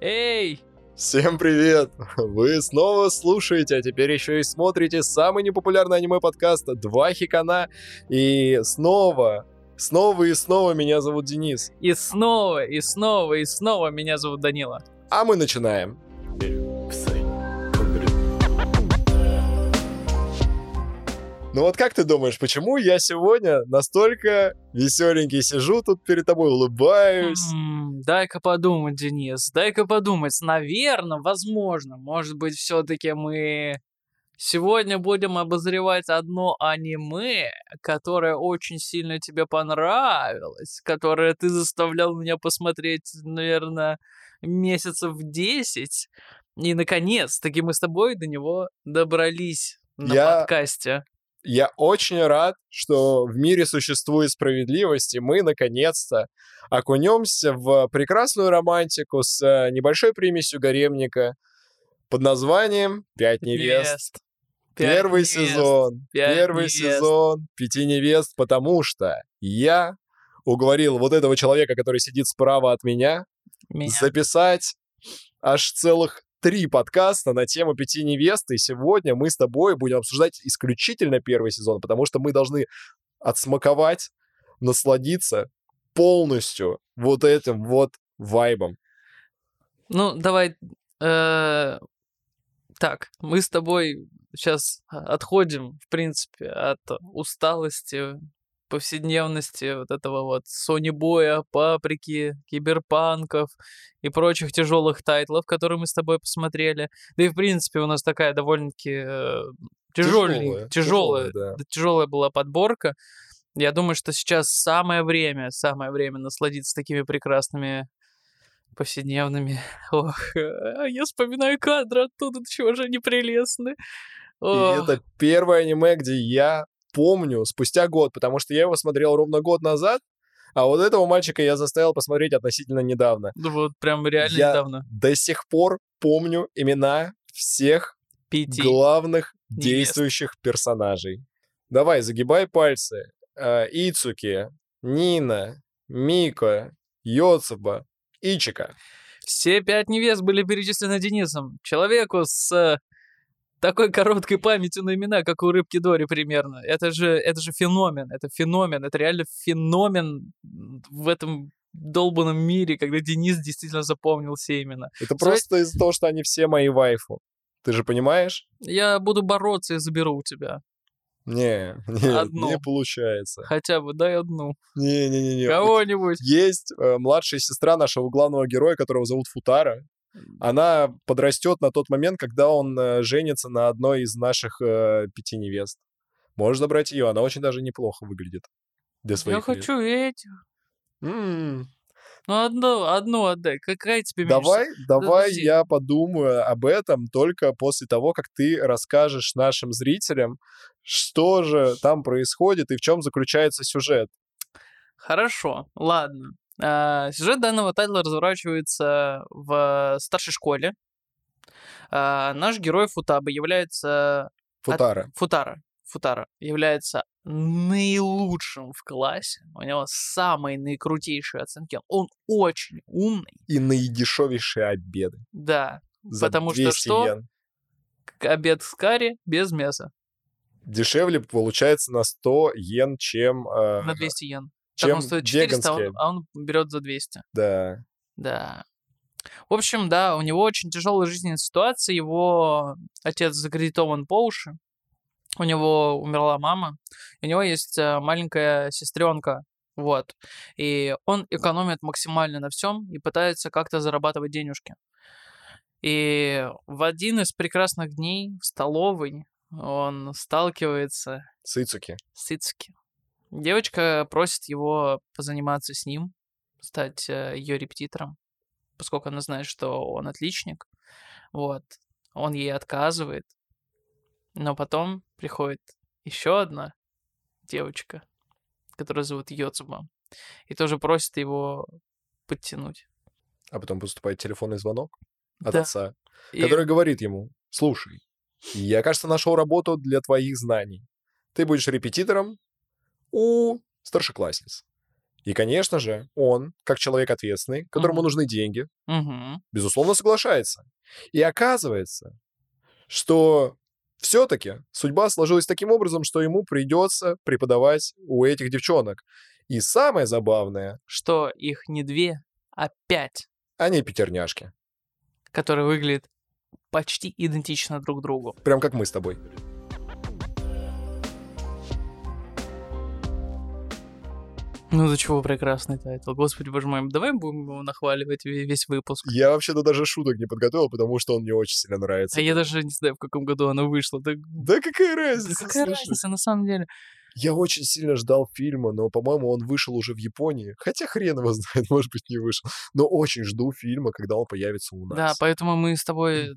Эй! Всем привет! Вы снова слушаете, а теперь еще и смотрите самый непопулярный аниме-подкаст «Два хикана». И снова, снова и снова меня зовут Денис. И снова, и снова, и снова меня зовут Данила. А мы начинаем. Ну вот как ты думаешь, почему я сегодня настолько веселенький сижу тут перед тобой, улыбаюсь? М, Дай-ка подумать, Денис, дай-ка подумать. Наверное, возможно, может быть, все-таки мы сегодня будем обозревать одно аниме, которое очень сильно тебе понравилось, которое ты заставлял меня посмотреть, наверное, месяцев 10. И, наконец-таки, мы с тобой до него добрались на Я- подкасте. Я очень рад, что в мире существует справедливость, и мы, наконец-то, окунемся в прекрасную романтику с э, небольшой примесью гаремника под названием «Пять невест». Пять Первый невест. сезон, пять первый невест. сезон «Пяти невест», потому что я уговорил вот этого человека, который сидит справа от меня, Меня. записать аж целых три подкаста на тему пяти невест, и сегодня мы с тобой будем обсуждать исключительно первый сезон, потому что мы должны отсмаковать, насладиться полностью вот этим вот вайбом. Ну, давай. э, Так, мы с тобой сейчас отходим, в принципе, от усталости, повседневности вот этого вот Сони Боя, Паприки, Киберпанков и прочих тяжелых тайтлов, которые мы с тобой посмотрели. Да и, в принципе, у нас такая довольно-таки э, Тяжёлая, тяжелая, тяжёлая, да. тяжелая была подборка. Я думаю, что сейчас самое время, самое время насладиться такими прекрасными повседневными. Ох, а я вспоминаю кадры оттуда, чего же они прелестны. И Ох, это первое аниме, где я помню спустя год, потому что я его смотрел ровно год назад, а вот этого мальчика я заставил посмотреть относительно недавно. ну вот прям реально я недавно. до сих пор помню имена всех Пяти. главных невест. действующих персонажей. Давай, загибай пальцы. А, Ицуки, Нина, Мика, Йоцуба, Ичика. Все пять невест были перечислены Денисом. Человеку с э, такой короткой памятью на имена, как у рыбки Дори примерно. Это же, это же феномен, это феномен, это реально феномен в этом долбанном мире, когда Денис действительно запомнил все имена. Это Свои- просто из-за того, что они все мои вайфу. Ты же понимаешь? Я буду бороться и заберу у тебя. Не, не, Одну. не получается. Хотя бы дай одну. Не-не-не. Кого-нибудь. Есть э, младшая сестра нашего главного героя, которого зовут Футара. Она подрастет на тот момент, когда он э, женится на одной из наших э, пяти невест. Можешь забрать ее, она очень даже неплохо выглядит. Для своих Я лет. хочу этих. М, Ну, одну, одну отдай. Какая тебе меньше Давай, давай подожди. я подумаю об этом только после того, как ты расскажешь нашим зрителям, что же там происходит и в чем заключается сюжет. Хорошо, ладно. А, сюжет данного тайтла разворачивается в старшей школе. А, наш герой Футаба является... Футара. Футара. Футара является наилучшим в классе. У него самые наикрутейшие оценки. Он очень умный. И наидешевейшие обеды. Да. За Потому что 200 что? йен. Обед с карри без мяса. Дешевле получается на 100 йен, чем, э, На 200 йен. Чем он стоит 400, а он- веганские. а он берет за 200. Да. Да. В общем, да, у него очень тяжелая жизненная ситуация. Его отец закредитован по уши. У него умерла мама. У него есть э, маленькая сестренка. Вот. И он экономит максимально на всем и пытается как-то зарабатывать денежки. И в один из прекрасных дней в столовой он сталкивается Сыцуки. с Ицуки. Девочка просит его позаниматься с ним, стать ее репетитором, поскольку она знает, что он отличник. Вот. Он ей отказывает. Но потом приходит еще одна девочка, которая зовут Йоцуба, и тоже просит его подтянуть. А потом поступает телефонный звонок от Да. отца, И- который говорит ему, слушай, я, кажется, нашел работу для твоих знаний. Ты будешь репетитором у старшеклассниц. И, конечно же, он, как человек ответственный, которому Мгм. нужны деньги, Мгм. безусловно, соглашается. И оказывается, что все-таки судьба сложилась таким образом, что ему придется преподавать у этих девчонок. И самое забавное, Что их не две, а пять, они пятерняшки. которые выглядят почти идентично друг другу. Прям как мы с тобой. Ну, за чего прекрасный тайтл. Господи, боже мой, давай будем его нахваливать ве- весь выпуск. Я вообще-то даже шуток не подготовил, потому что он мне очень сильно нравится. А я даже не знаю, в каком году оно вышло. Так, Да какая да разница? какая слушай? разница, на самом деле. Я очень сильно ждал фильма, но, по-моему, он вышел уже в Японии. Хотя хрен его знает, может быть, не вышел. Но очень жду фильма, когда он появится у нас. Да, поэтому мы с тобой э,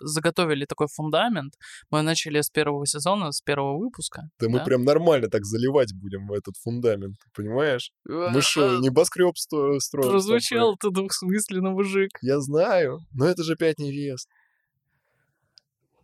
заготовили такой фундамент. Мы начали с первого сезона, с первого выпуска. Да мы прям нормально так заливать будем в этот фундамент, понимаешь? Мы что, небоскреб строим? Прозвучал ты двухсмысленно, мужик. Я знаю, но это же пять невест.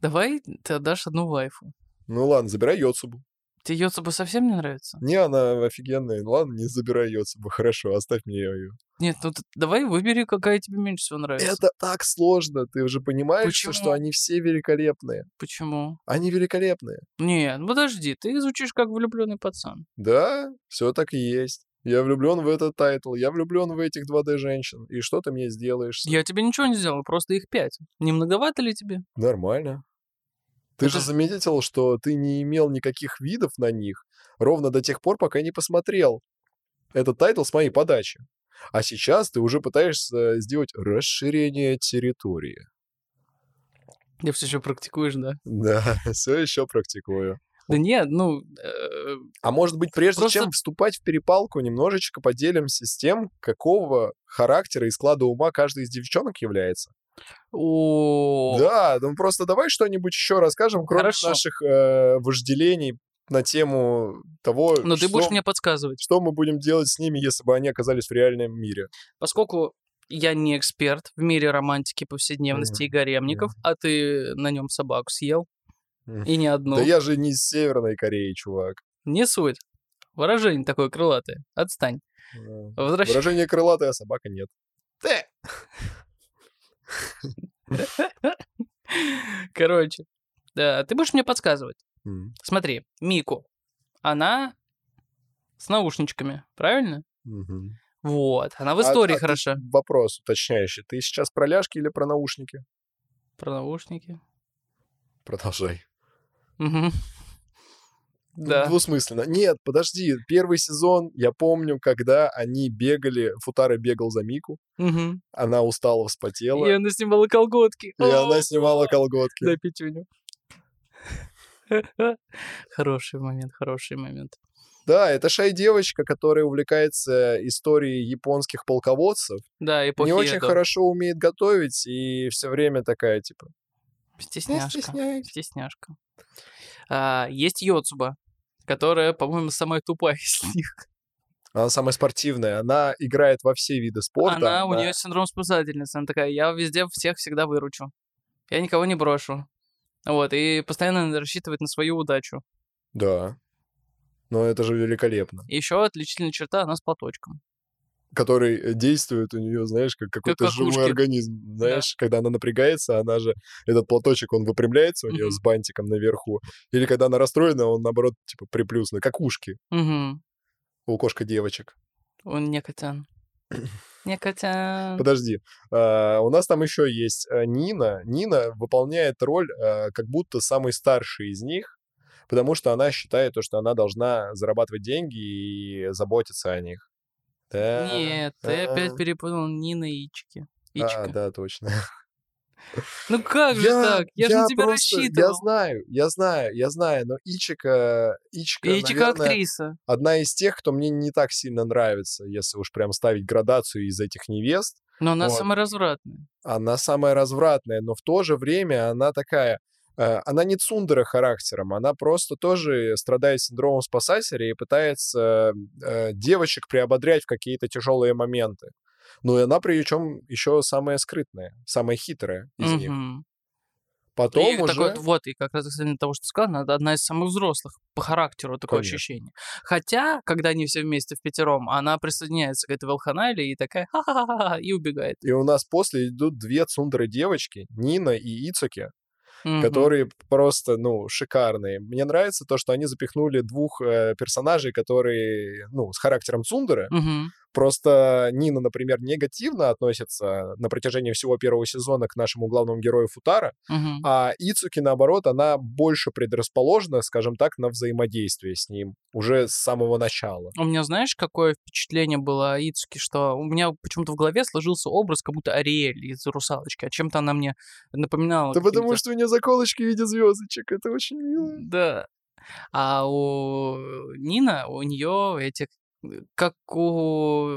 Давай ты отдашь одну вайфу. Ну ладно, забирай Йоцубу. Тебе Йоцуба совсем не нравится? Не, она офигенная. Ладно, не забирай Йоцубу. Хорошо, оставь мне ее. Нет, ну ты давай выбери, какая тебе меньше всего нравится. Это так сложно. Ты уже понимаешь, что- Почему? что они все великолепные. Почему? Они великолепные. Нет, ну подожди, ты звучишь как влюбленный пацан. Да, все так и есть. Я влюблен в этот тайтл, я влюблен в этих 2D женщин. И что ты мне сделаешь? Я тебе ничего не сделал, просто их пять. Не многовато ли тебе? Нормально. Ты Это же заметил, что ты не имел никаких видов на них ровно до тех пор, пока не посмотрел этот тайтл с моей подачи. А сейчас ты уже пытаешься сделать расширение территории. Ты все еще практикуешь, да? Да, все еще практикую. Да нет, ну, э, А может быть, прежде Просто- чем вступать в перепалку, немножечко поделимся с тем, какого характера и склада ума каждая из девчонок является? О, Да, ну просто давай что-нибудь еще расскажем, кроме Хорошо. наших э, вожделений на тему того, но ты что, будешь мне подсказывать. что мы будем делать с ними, если бы они оказались в реальном мире. Поскольку я не эксперт в мире романтики, повседневности и гаремников, а ты на нем собаку съел, Мгм. и не одну. Да я же не из Северной Кореи, чувак. Не суть. Выражение такое крылатое. Отстань. Возвращ- Выражение крылатое, а собака нет. Короче, да, ты будешь мне подсказывать. М, Смотри, Мику, она с наушничками, правильно? мгм. Вот, она в А- истории а хороша. Вопрос уточняющий. Ты сейчас про ляжки или про наушники? Про наушники. Продолжай. Мгм. Да. Двусмысленно. Нет, подожди. Первый сезон, я помню, когда они бегали, Футара бегал за Мику, Мгм. она устала, вспотела, И она снимала колготки. и она снимала колготки. Да, пятюню. Хороший момент, хороший момент. Да, это шай-девочка, которая увлекается историей японских полководцев, Да, эпохи не очень Эдо. хорошо умеет готовить и все время такая, типа, Стесняшка. стесняйся. Стесняшка. А, есть Йоцуба, которая, по-моему, самая тупая из них. Она самая спортивная, она играет во все виды спорта. Она, у она- нее синдром спасательницы. Она такая, я везде всех всегда выручу. Я никого не брошу. Вот, и постоянно надо рассчитывать на свою удачу. Да. Но это же великолепно. Еще отличительная черта, она с платочком. Который э, действует у нее, знаешь, как какой-то живой какушки. организм. Знаешь, когда она напрягается, она же, этот платочек, он выпрямляется у нее Мгм. с бантиком наверху. Или когда она расстроена, он, наоборот, типа, приплюснут, как ушки Угу. у кошка-девочек. Он не котян. Не котян. Подожди, а, у нас там еще есть а, Нина. Нина выполняет роль а, как будто самой старшей из них, потому что она считает то, что она должна зарабатывать деньги и заботиться о них. Да. Нет, ты а. опять перепутал Нина и Ичики. А, Ичика. да, точно. Ну как же так? Я, же на тебя просто- Я рассчитывал. знаю, я знаю, я знаю, но Ичика, Ичика, Ичика актриса. одна из тех, кто мне не так сильно нравится, если уж прям ставить градацию из этих невест. Но она Вот. самая развратная. Она самая развратная, но в то же время она такая... э, Она не цундера характером, она просто тоже страдает синдромом спасателя и пытается э, девочек приободрять в какие-то тяжелые моменты. Ну и она причем еще самая скрытная, самая хитрая из них. Мгм. Потом И уже... такой вот, и как раз касательно того, что ты сказал, она одна из самых взрослых по характеру такое Конечно. ощущение. Хотя, когда они все вместе в пятером, она присоединяется к этой Валханале и такая ха-ха-ха и убегает. И у нас после идут две цундеры девочки, Нина и Ицуки, Мгм. которые просто, ну, шикарные. Мне нравится то, что они запихнули двух э, персонажей, которые, ну, с характером цундеры. Мгм. Просто Нина, например, негативно относится на протяжении всего первого сезона к нашему главному герою Футара, Мгм. а Ицуки, наоборот, она больше предрасположена, скажем так, на взаимодействие с ним уже с самого начала. У меня, знаешь, какое впечатление было о Ицуке, что у меня почему-то в голове сложился образ, как будто Ариэль из «Русалочки», а чем-то она мне напоминала. Да потому что у нее заколочки в виде звездочек, это очень мило. Да. А у Нина, у нее эти, как у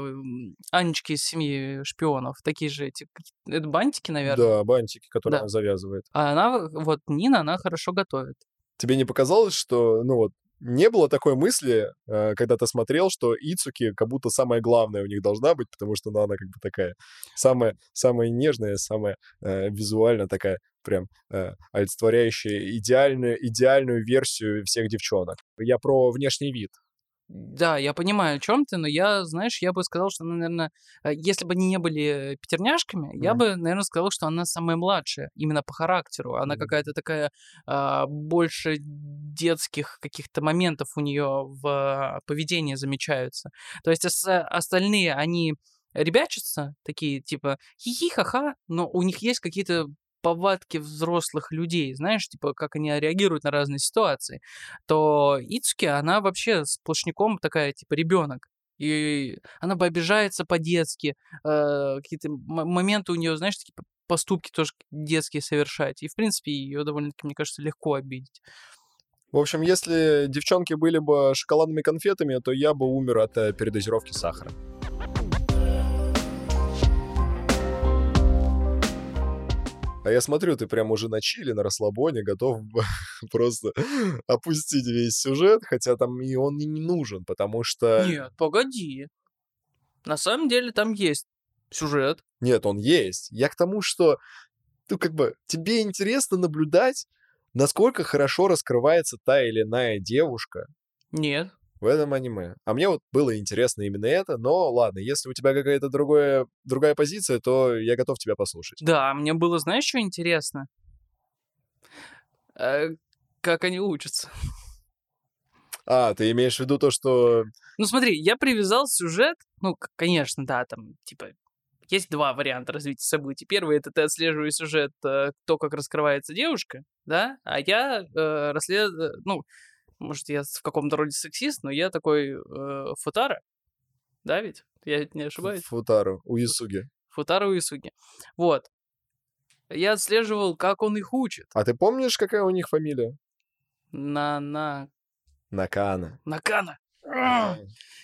Анечки из семьи шпионов, такие же эти, это бантики, наверное. Да, бантики, которые Да. она завязывает. А она, вот Нина, она хорошо готовит. Тебе не показалось, что, ну вот, не было такой мысли, э, когда ты смотрел, что Ицуки как будто самое главное у них должна быть, потому что ну, она как бы такая самая, самая нежная, самая э, визуально такая прям э, олицетворяющая идеальную, идеальную версию всех девчонок. Я про внешний вид. Да, я понимаю, о чем ты, но я, знаешь, я бы сказал, что, наверное, если бы они не были пятерняшками, я Мгм. бы, наверное, сказал, что она самая младшая, именно по характеру. Она Мгм. какая-то такая а, больше детских каких-то моментов у нее в поведении замечаются. То есть ос- остальные, они ребячатся, такие типа хихи ха-ха, но у них есть какие-то повадки взрослых людей, знаешь, типа, как они реагируют на разные ситуации, то Ицуки, она вообще сплошняком такая, типа, ребенок. И она бы обижается по-детски, э, какие-то моменты у нее, знаешь, такие поступки тоже детские совершать. И, в принципе, ее довольно-таки, мне кажется, легко обидеть. В общем, если девчонки были бы шоколадными конфетами, то я бы умер от э, передозировки сахара. А я смотрю, ты прям уже на чили, на расслабоне, готов просто опустить весь сюжет, хотя там и он и не нужен, потому что... Нет, погоди. На самом деле там есть сюжет. Нет, он есть. Я к тому, что, ну, как бы, тебе интересно наблюдать, насколько хорошо раскрывается та или иная девушка Нет. В этом аниме. А мне вот было интересно именно это, но ладно, если у тебя какая-то другая, другая позиция, то я готов тебя послушать. Да, мне было, знаешь, что интересно? Э, Как они учатся. А, ты имеешь в виду то, что... Ну смотри, я привязал сюжет, ну, конечно, да, там, типа, есть два варианта развития событий. Первый — это ты отслеживаешь сюжет, э, то, как раскрывается девушка, да, а я э, расследую, ну, может, я в каком-то роде сексист, но я такой э, футара, да ведь? Я не ошибаюсь? Футару, Уисуги. Футара Уисуги. Вот. Я отслеживал, как он их учит. А ты помнишь, какая у них фамилия? На, на, Накано. Накано.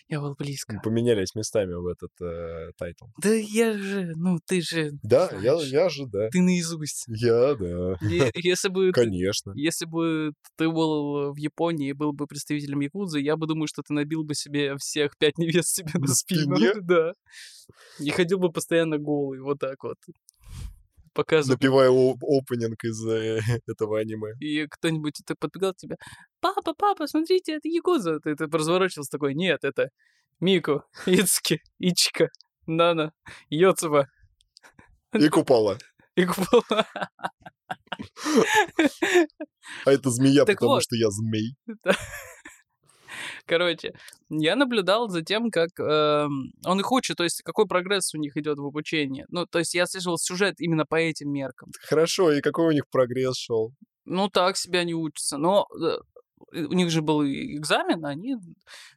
Я был близко. Поменялись местами в этот э, тайтл. Да я же, ну ты же, Да, я, я же, да. ты наизусть. Я, да. Е- Если бы, Конечно. если бы ты был в Японии и был бы представителем Якудзы, я бы думаю, что ты набил бы себе всех пять невест себе на На спину. спине? Да. И ходил бы постоянно голый, вот так вот. Показывал. Напевая о- опенинг из э, этого аниме. И кто-нибудь так подбегал к тебе. Папа, папа, смотрите, это Якудза. Ты, ты разворачивался такой, нет, это Мику, Ицки, Ичика, Нана, Йоцева И купала. и Купола. А это змея, Так потому вот. что я змей. Короче, я наблюдал за тем, как эм, он их учит, то есть какой прогресс у них идет в обучении. Ну, то есть я слышал сюжет именно по этим меркам. Хорошо, и какой у них прогресс шел? Ну, так себя не учатся. Но э, у них же был экзамен, они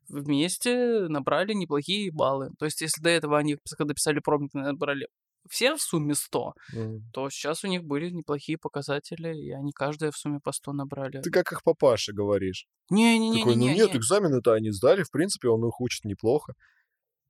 вместе набрали неплохие баллы. То есть если до этого они, когда писали пробник, набрали все в сумме 100, М. то сейчас у них были неплохие показатели, и они каждая в сумме по 100 набрали. Ты как их папаша говоришь. Не-не-не-не-не. Такой, ну нет, экзамены-то они сдали, в принципе, он их учит неплохо.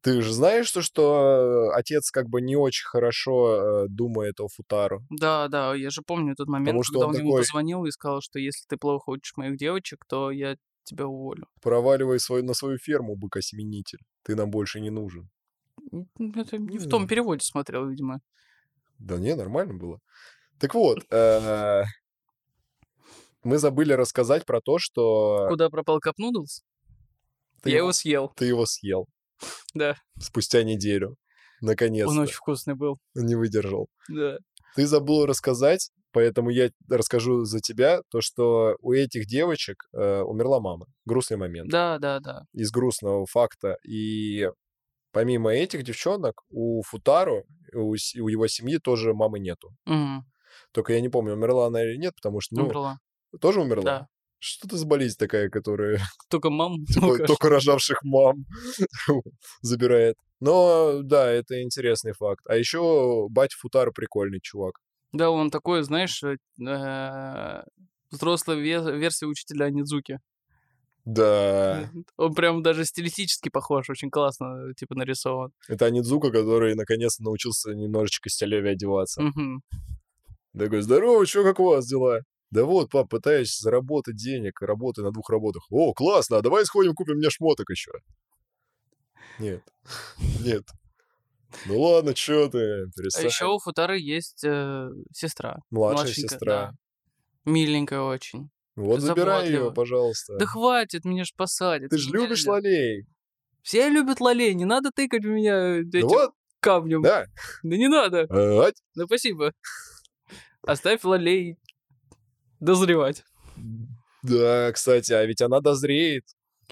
Ты же знаешь, то, что э, отец как бы не очень хорошо э, думает о Футару. Да, да, я же помню тот момент, Потому когда он он ему такой- позвонил и сказал, что если ты плохо учишь моих девочек, то я тебя уволю. Проваливай свою, на свою ферму, быкосеменитель. Ты нам больше не нужен. Это не в том переводе смотрел, видимо. Да не, нормально было. Так вот, э, мы забыли рассказать про то, что Куда пропал кап нудлс? Я его съел. ты его съел Да, спустя неделю. Наконец-то. он очень вкусный был. Не выдержал. Да. Ты забыл рассказать, поэтому я расскажу за тебя, то, что у этих девочек э, умерла мама. Грустный момент. Да, да, да. Из грустного факта. И помимо этих девчонок, у Футару, у, у его семьи тоже мамы нету. Мгм. Только я не помню, умерла она или нет, потому что, ну, Умерла. тоже умерла? Да. Что это за болезнь такая, которая Только мам. алкаш. только рожавших мам забирает? Но да, это интересный факт. А еще батя Футару прикольный чувак. Да, он такой, знаешь, э, взрослая ве- версия учителя Анидзуки. Да, Он прям даже стилистически похож, очень классно, типа, нарисован. это Анидзука, который наконец-то научился немножечко стилевее одеваться. Мгм. Такой, здорово, чё, как у вас дела? Да вот, пап, пытаюсь заработать денег, работаю на двух работах. О, классно, а давай сходим, купим мне шмоток еще. Нет, нет. Ну ладно, чё ты, А перестань. еще у Футары есть э, сестра. Младшая сестра. да. Миленькая очень. Вот забирай заботливая. пожалуйста. Да хватит, меня ж посадят. Ты же любишь нельзя. лолей. Все любят лолей, не надо тыкать в меня Ну этим вот, камнем. да. Да не надо. Ать. Да спасибо. Оставь лолей дозревать. Да, кстати, а ведь она дозреет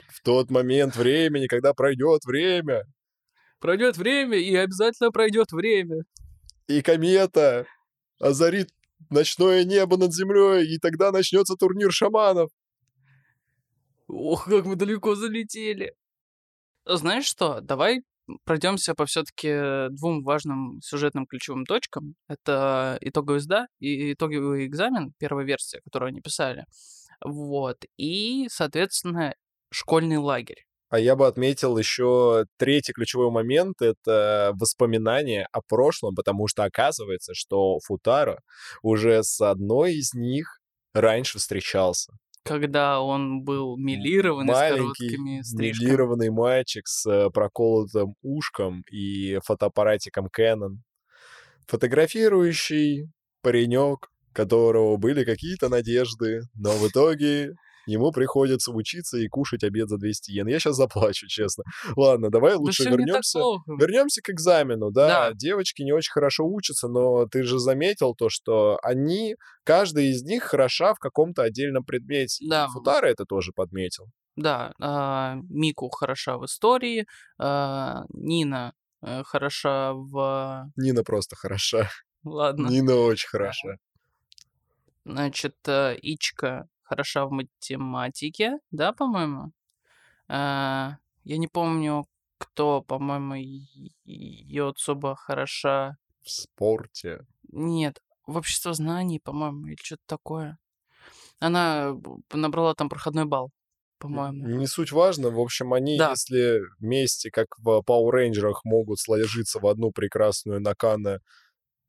в тот момент времени, когда пройдет время, Пройдет время, и обязательно пройдет время. и комета озарит ночное небо над землей, и тогда начнется турнир шаманов. Ох, как мы далеко залетели. Знаешь что, давай пройдемся по все-таки двум важным сюжетным ключевым точкам. Это итоговый сда и итоговый экзамен, первая версия, которую они писали. Вот. И, соответственно, школьный лагерь. А я бы отметил еще третий ключевой момент — это воспоминания о прошлом, потому что оказывается, что Футаро уже с одной из них раньше встречался. Когда он был милированный, с Маленький, короткими стрижками. милированный мальчик с э, проколотым ушком и фотоаппаратиком Canon. Фотографирующий паренек, которого были какие-то надежды, но в итоге ему приходится учиться и кушать обед за 200 йен. Я сейчас заплачу, честно. Ладно, давай Да лучше так вернемся. Вернемся к экзамену, да. Да. Девочки не очень хорошо учатся, но ты же заметил то, что они, каждая из них хороша в каком-то отдельном предмете. И Да. Футара это тоже подметил. Да, а, Мику хороша в истории, а, Нина э, хороша в... Нина просто хороша. Ладно. Нина очень хороша. Значит, э, Ичка хороша в математике, да, по-моему? А, Я не помню, кто, по-моему, Йоцуба хороша. В спорте. Нет, в общество знаний, по-моему, или что-то такое. Она набрала там проходной балл, по-моему. Не суть важно. В общем, они, Да. если вместе, как в Power Rangers, могут сложиться в одну прекрасную Накана,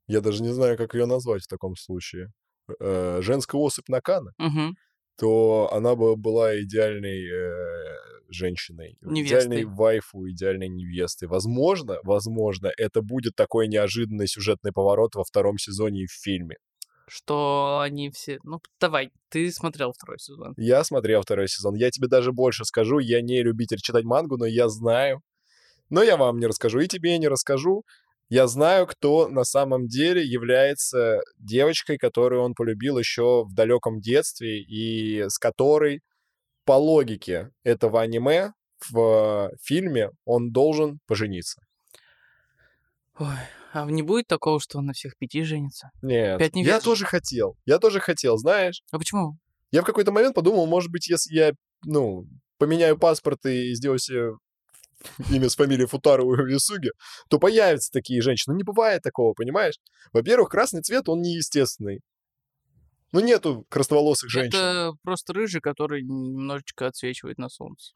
я даже не знаю, как ее назвать в таком случае, э, женская особь Накана, Мгм. То она бы была идеальной э, женщиной. Идеальной Невестой. вайфу, идеальной невестой. Возможно, возможно, это будет такой неожиданный сюжетный поворот во втором сезоне и в фильме. Что они все... Ну, давай, ты смотрел второй сезон. Я смотрел второй сезон. Я тебе даже больше скажу. Я не любитель читать мангу, но я знаю. Но я вам не расскажу. И тебе не расскажу. Я знаю, кто на самом деле является девочкой, которую он полюбил еще в далеком детстве, и с которой, по логике этого аниме, в фильме он должен пожениться. Ой, а не будет такого, что он на всех пяти женится? Нет, Пять я невест? тоже хотел. Я тоже хотел, знаешь. А почему? Я в какой-то момент подумал, может быть, если я, ну, поменяю паспорт и сделаю себе имя с фамилией Футару Юсуги, то появятся такие женщины. Ну, не бывает такого, понимаешь? Во-первых, красный цвет, он неестественный. Ну, нету красноволосых женщин. Это просто рыжий, который немножечко отсвечивает на солнце.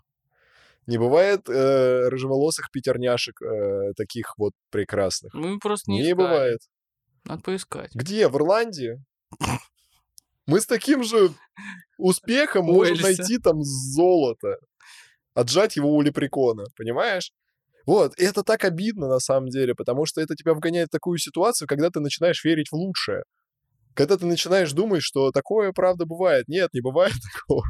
Не бывает э, рыжеволосых пятерняшек э, таких вот прекрасных. Мы просто не, Не искали. бывает. Надо поискать. Где? В Ирландии? Мы с таким же успехом можем найти там золото. Отжать его у лепрекона, понимаешь? Вот, и это так обидно на самом деле, потому что это тебя вгоняет в такую ситуацию, когда ты начинаешь верить в лучшее. когда ты начинаешь думать, что такое правда бывает. Нет, не бывает такого.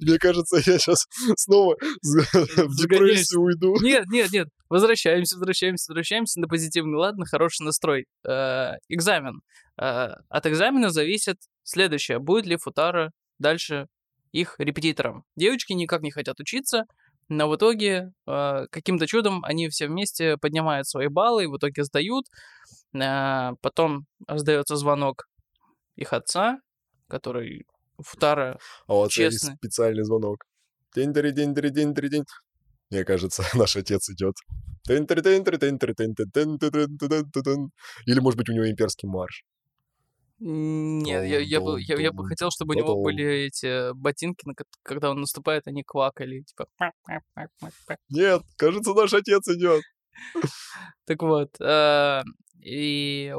Мне кажется, я сейчас снова в депрессию уйду. Нет, нет, нет. Возвращаемся, возвращаемся, возвращаемся на позитивный. Ладно, хороший настрой. Э, экзамен. Э, от экзамена зависит следующее. Будет ли Футара дальше их репетитором. Девочки никак не хотят учиться, но в итоге э, каким-то чудом они все вместе поднимают свои баллы, и в итоге сдают. Э, потом раздается звонок их отца, который Футара А вот честный. специальный звонок. день день день день день день Мне кажется, наш отец идет. Или, может быть, у него имперский марш. Нет, я, я, бы, я, я бы хотел, чтобы у него были эти ботинки, на когда он наступает, они квакали, типа. Нет, кажется, наш отец идет. Так вот, э, и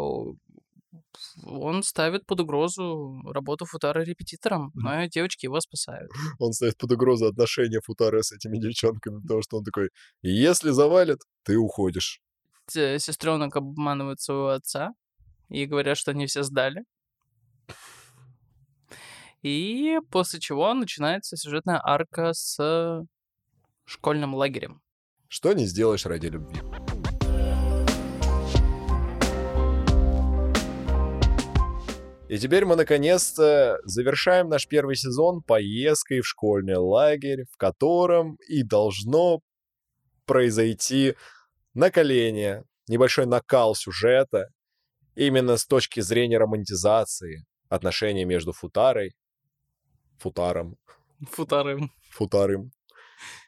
он ставит под угрозу работу Футара репетитором, но девочки его спасают. Он ставит под угрозу отношения Футара с этими девчонками, потому что он такой, если завалит, ты уходишь. Сестренок обманывает своего отца и говорят, что они все сдали. И после чего начинается сюжетная арка с школьным лагерем. Что не сделаешь ради любви. И теперь мы наконец-то завершаем наш первый сезон поездкой в школьный лагерь, в котором и должно произойти накаление, небольшой накал сюжета, именно с точки зрения романтизации отношений между Футарой, Футаром, Футары. Футарым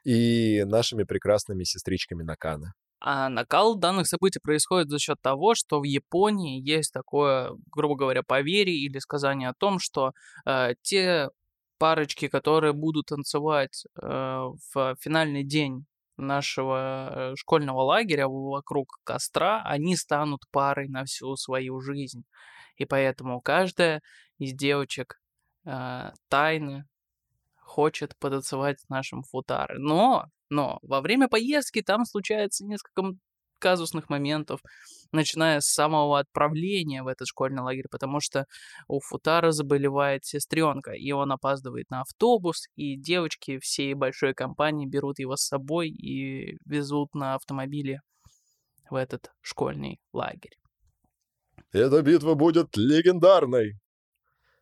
и нашими прекрасными сестричками Накана. А накал данных событий происходит за счет того, что в Японии есть такое, грубо говоря, поверье или сказание о том, что э, те парочки, которые будут танцевать э, в финальный день нашего э, школьного лагеря вокруг костра, они станут парой на всю свою жизнь. И поэтому каждая из девочек э, тайно хочет потанцевать с нашим футары. Но, но во время поездки там случается несколько казусных моментов, начиная с самого отправления в этот школьный лагерь, потому что у Футара заболевает сестренка, и он опаздывает на автобус, и девочки всей большой компании берут его с собой и везут на автомобиле в этот школьный лагерь. Эта битва будет легендарной.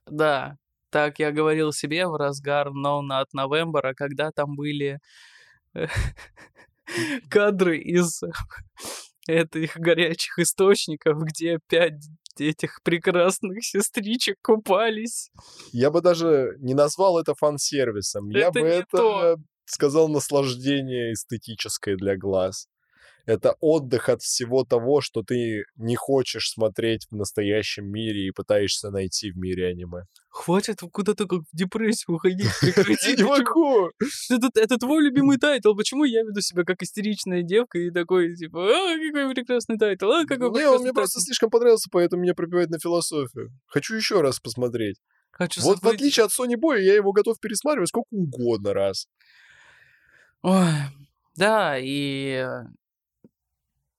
Да, так я говорил себе в разгар No Not November, когда там были э, кадры из этих горячих источников, где пять этих прекрасных сестричек купались. Я бы даже не назвал это фан-сервисом. Я Это бы это то. сказал наслаждение эстетическое для глаз. Это отдых от всего того, что ты не хочешь смотреть в настоящем мире и пытаешься найти в мире аниме. Хватит куда-то как в депрессию уходить. Не могу! Это, твой любимый тайтл. Почему я веду себя как истеричная девка и такой, типа, а, какой прекрасный тайтл, а, какой Не, он мне просто тайтл». слишком понравился, поэтому меня пробивает на философию. Хочу еще раз посмотреть. Хочу Вот в отличие от Sony Boy, я его готов пересматривать сколько угодно раз. Ой, да, и э,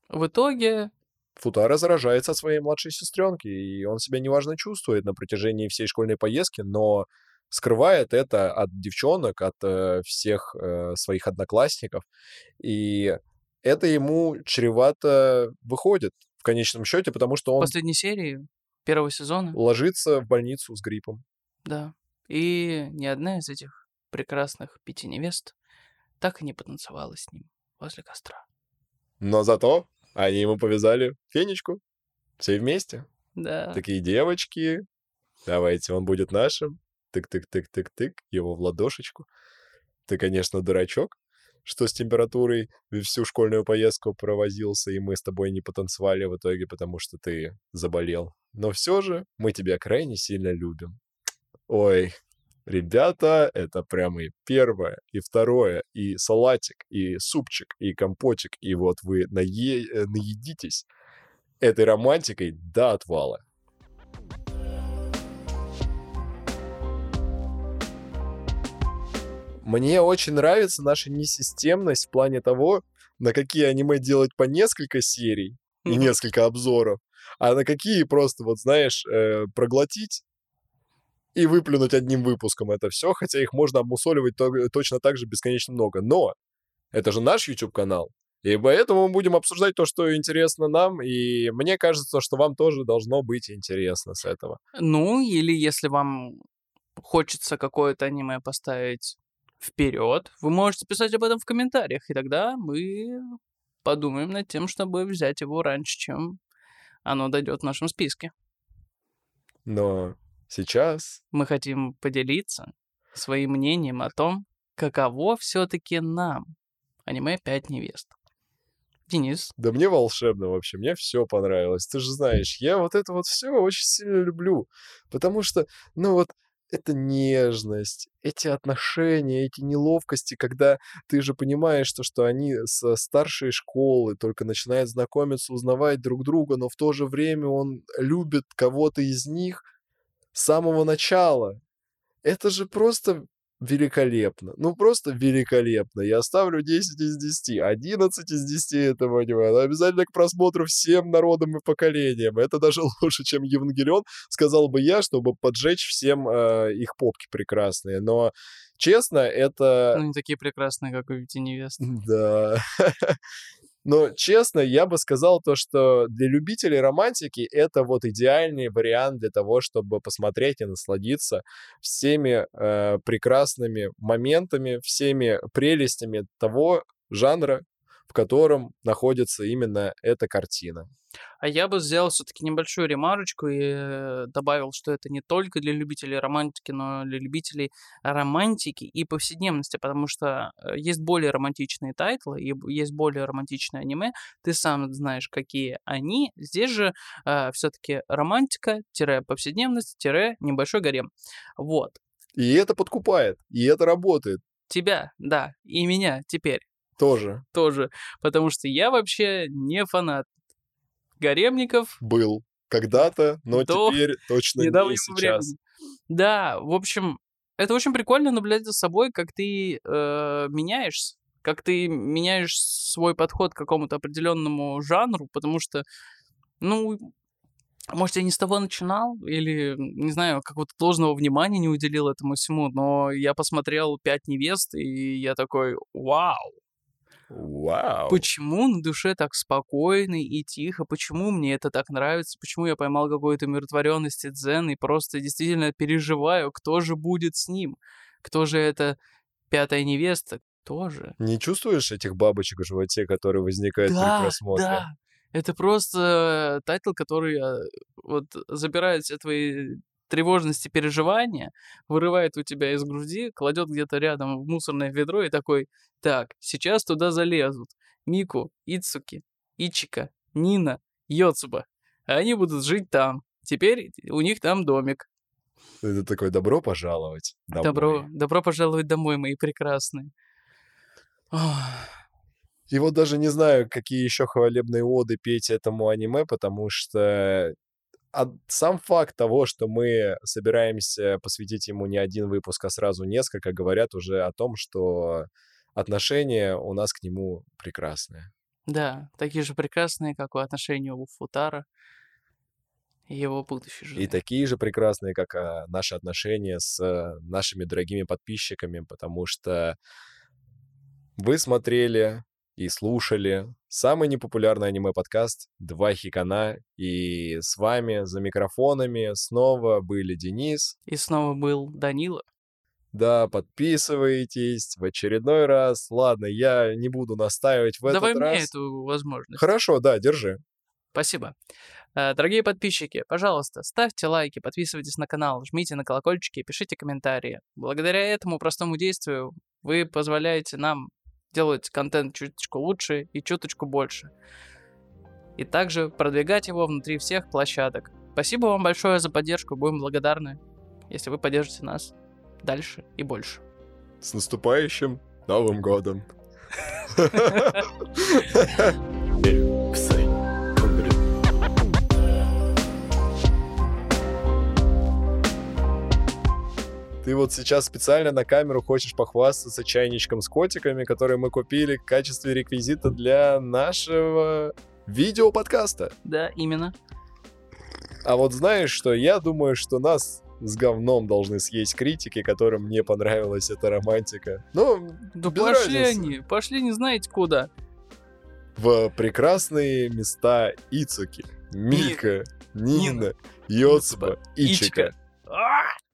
в итоге Футара заражается от своей младшей сестренки, и он себя неважно чувствует на протяжении всей школьной поездки, но скрывает это от девчонок, от э, всех э, своих одноклассников, и это ему чревато выходит в конечном счете, потому что в он последней серии первого сезона, ложится в больницу с гриппом. да, и ни одна из этих прекрасных пяти невест так и не потанцевала с ним возле костра. Но зато они ему повязали фенечку. Все вместе. Да, Такие девочки. Давайте, он будет нашим. Тык-тык-тык-тык-тык. Его в ладошечку. Ты, конечно, дурачок, что с температурой всю школьную поездку провозился, и мы с тобой не потанцевали в итоге, потому что ты заболел. Но все же мы тебя крайне сильно любим. Ой, ребята, это прямо и первое, и второе, и салатик, и супчик, и компотик, и вот вы нае- э, наедитесь этой романтикой до отвала. Мне очень нравится наша несистемность в плане того, на какие аниме делать по несколько серий и несколько обзоров, а на какие просто, вот знаешь, э, проглотить и выплюнуть одним выпуском это все, хотя их можно обмусоливать то, точно так же бесконечно много. Но это же наш YouTube-канал, и поэтому мы будем обсуждать то, что интересно нам, и мне кажется, что вам тоже должно быть интересно с этого. Ну, или если вам хочется какое-то аниме поставить вперед, вы можете писать об этом в комментариях, и тогда мы подумаем над тем, чтобы взять его раньше, чем оно дойдет в нашем списке. Но сейчас... Мы хотим поделиться своим мнением о том, каково все-таки нам аниме «Пять невест». Денис. Да мне волшебно вообще, мне все понравилось. Ты же знаешь, я вот это вот все очень сильно люблю, потому что, ну вот, это нежность, эти отношения, эти неловкости, когда ты же понимаешь, что, что они со старшей школы только начинают знакомиться, узнавать друг друга, но в то же время он любит кого-то из них с самого начала. Это же просто великолепно. Ну, просто великолепно. Я ставлю 10 из 10, 11 из 10 этого аниме. Но обязательно к просмотру всем народам и поколениям. Это даже лучше, чем Евангелион, сказал бы я, чтобы поджечь всем э, их попки прекрасные. Но, честно, это... Ну, не такие прекрасные, как у Вити Невест. Да. Но, честно, я бы сказал то, что для любителей романтики это вот идеальный вариант для того, чтобы посмотреть и насладиться всеми э, прекрасными моментами, всеми прелестями того жанра, в котором находится именно эта картина. А я бы сделал все-таки небольшую ремарочку и э, добавил, что это не только для любителей романтики, но и для любителей романтики и повседневности, потому что э, есть более романтичные тайтлы и есть более романтичные аниме. Ты сам знаешь, какие они. Здесь же э, все-таки романтика-повседневность-небольшой гарем. Вот. И это подкупает, и это работает. Тебя, да, и меня теперь. Тоже. Тоже. Потому что я вообще не фанат гаремников. Был когда-то, но До теперь точно не сейчас. времени. Да, в общем, это очень прикольно наблюдать за собой, как ты э, меняешься, как ты меняешь свой подход к какому-то определенному жанру, потому что, ну, может, я не с того начинал, или, не знаю, какого-то должного внимания не уделил этому всему, но я посмотрел «Пять невест», и я такой, вау, Вау. Почему на душе так спокойно и тихо? Почему мне это так нравится? Почему я поймал какую-то умиротворенность и дзен и просто действительно переживаю, кто же будет с ним? Кто же это пятая невеста? Кто же? Не чувствуешь этих бабочек в животе, которые возникают при Да, просмотре? да. Это просто тайтл, который э, вот забирает все твои тревожности, переживания, вырывает у тебя из груди, кладет где-то рядом в мусорное ведро и такой, так, сейчас туда залезут Мику, Ицуки, Ичика, Нино, Йоцуба. А они будут жить там. Теперь у них там домик. Это такой, добро пожаловать домой. Добро, добро пожаловать домой, мои прекрасные. Ох. И вот даже не знаю, какие еще хвалебные оды петь этому аниме, потому что а сам факт того, что мы собираемся посвятить ему не один выпуск, а сразу несколько, говорят уже о том, что отношения у нас к нему прекрасные. Да, такие же прекрасные, как у отношения у Футара и его будущей жены. И такие же прекрасные, как а, наши отношения с а, нашими дорогими подписчиками, потому что вы смотрели и слушали самый непопулярный аниме-подкаст «Два хикана», и с вами за микрофонами снова были Денис. И снова был Данила. Да, подписывайтесь в очередной раз. Ладно, я не буду настаивать в Давай этот мне раз. эту возможность. Хорошо, да, держи. Спасибо. Э, Дорогие подписчики, пожалуйста, ставьте лайки, подписывайтесь на канал, жмите на колокольчики, пишите комментарии. Благодаря этому простому действию вы позволяете нам делать контент чуточку лучше и чуточку больше. И также продвигать его внутри всех площадок. Спасибо вам большое за поддержку, будем благодарны, если вы поддержите нас дальше и больше. С наступающим Новым годом. Ты вот сейчас специально на камеру хочешь похвастаться чайничком с котиками, который мы купили в качестве реквизита для нашего видеоподкаста. Да, именно. А вот знаешь что, я думаю, что нас с говном должны съесть критики, которым не понравилась эта романтика. Ну, Да без пошли разницы. они, пошли не знаете куда. в прекрасные места Ицуки, Мика, Нина, Йоцба, Ичика. А!